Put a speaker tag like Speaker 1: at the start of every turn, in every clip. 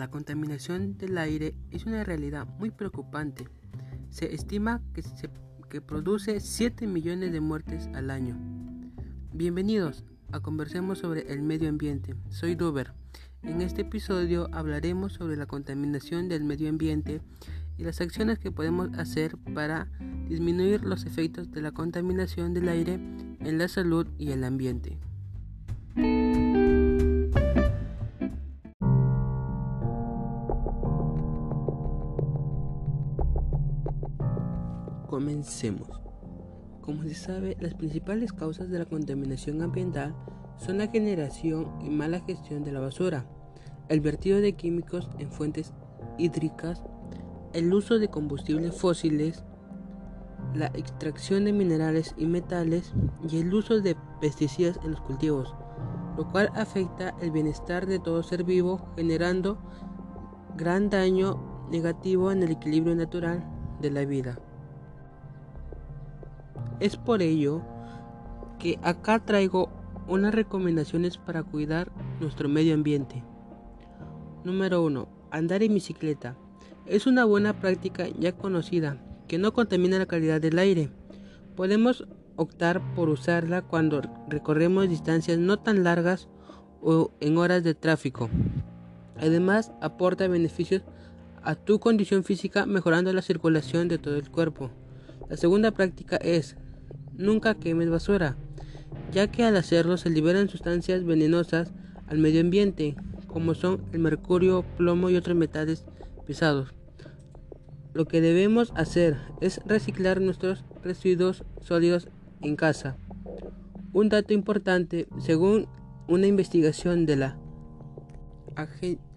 Speaker 1: La contaminación del aire es una realidad muy preocupante. Se estima que, que produce 7 millones de muertes al año. Bienvenidos a Conversemos sobre el medio ambiente. Soy Dover. En este episodio hablaremos sobre la contaminación del medio ambiente y las acciones que podemos hacer para disminuir los efectos de la contaminación del aire en la salud y el ambiente. Comencemos. Como se sabe, las principales causas de la contaminación ambiental son la generación y mala gestión de la basura, el vertido de químicos en fuentes hídricas, el uso de combustibles fósiles, la extracción de minerales y metales y el uso de pesticidas en los cultivos, lo cual afecta el bienestar de todo ser vivo, generando gran daño negativo en el equilibrio natural de la vida. Es por ello que acá traigo unas recomendaciones para cuidar nuestro medio ambiente. Número 1. Andar en bicicleta. Es una buena práctica ya conocida que no contamina la calidad del aire. Podemos optar por usarla cuando recorremos distancias no tan largas o en horas de tráfico. Además, aporta beneficios a tu condición física mejorando la circulación de todo el cuerpo. La segunda práctica es nunca quemes basura, ya que al hacerlo se liberan sustancias venenosas al medio ambiente, como son el mercurio, plomo y otros metales pesados. Lo que debemos hacer es reciclar nuestros residuos sólidos en casa. Un dato importante, según una investigación de la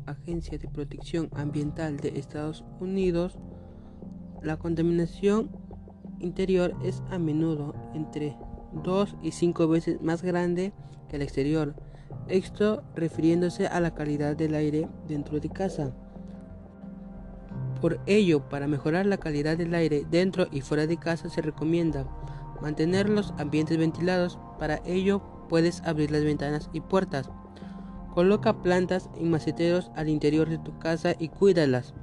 Speaker 1: Agencia de Protección Ambiental de Estados Unidos, la contaminación interior es a menudo entre 2 y 5 veces más grande que el exterior, esto refiriéndose a la calidad del aire dentro de casa. Por ello, para mejorar la calidad del aire dentro y fuera de casa se recomienda mantener los ambientes ventilados. Para ello puedes abrir las ventanas y puertas. Coloca plantas en maceteros al interior de tu casa y cuídalas.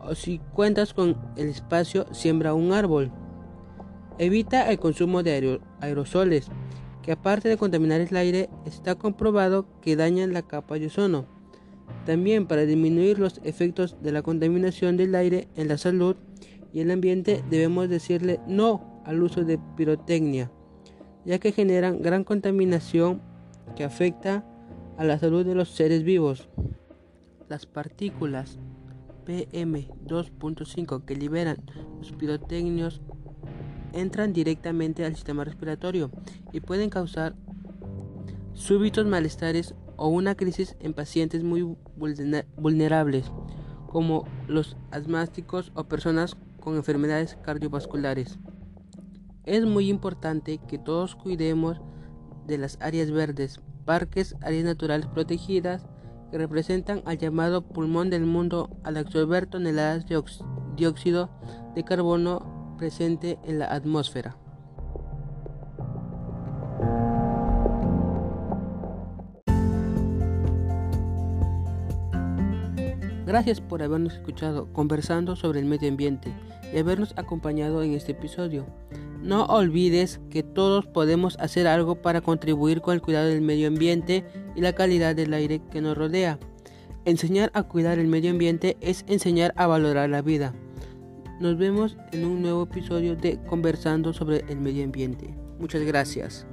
Speaker 1: O si cuentas con el espacio, siembra un árbol. Evita el consumo de aerosoles, que aparte de contaminar el aire, está comprobado que dañan la capa de ozono. También para disminuir los efectos de la contaminación del aire en la salud y el ambiente debemos decirle no al uso de pirotecnia, ya que generan gran contaminación que afecta a la salud de los seres vivos. Las partículas PM2.5 que liberan los pirotecnios entran directamente al sistema respiratorio y pueden causar súbitos malestares o una crisis en pacientes muy vulnerables, como los asmáticos o personas con enfermedades cardiovasculares. Es muy importante que todos cuidemos de las áreas verdes, parques, áreas naturales protegidas, que representan al llamado pulmón del mundo al absorber toneladas de dióxido de carbono presente en la atmósfera. Gracias por habernos escuchado conversando sobre el medio ambiente y habernos acompañado en este episodio. No olvides que todos podemos hacer algo para contribuir con el cuidado del medio ambiente y la calidad del aire que nos rodea. Enseñar a cuidar el medio ambiente es enseñar a valorar la vida. Nos vemos en un nuevo episodio de Conversando sobre el medio ambiente. Muchas gracias.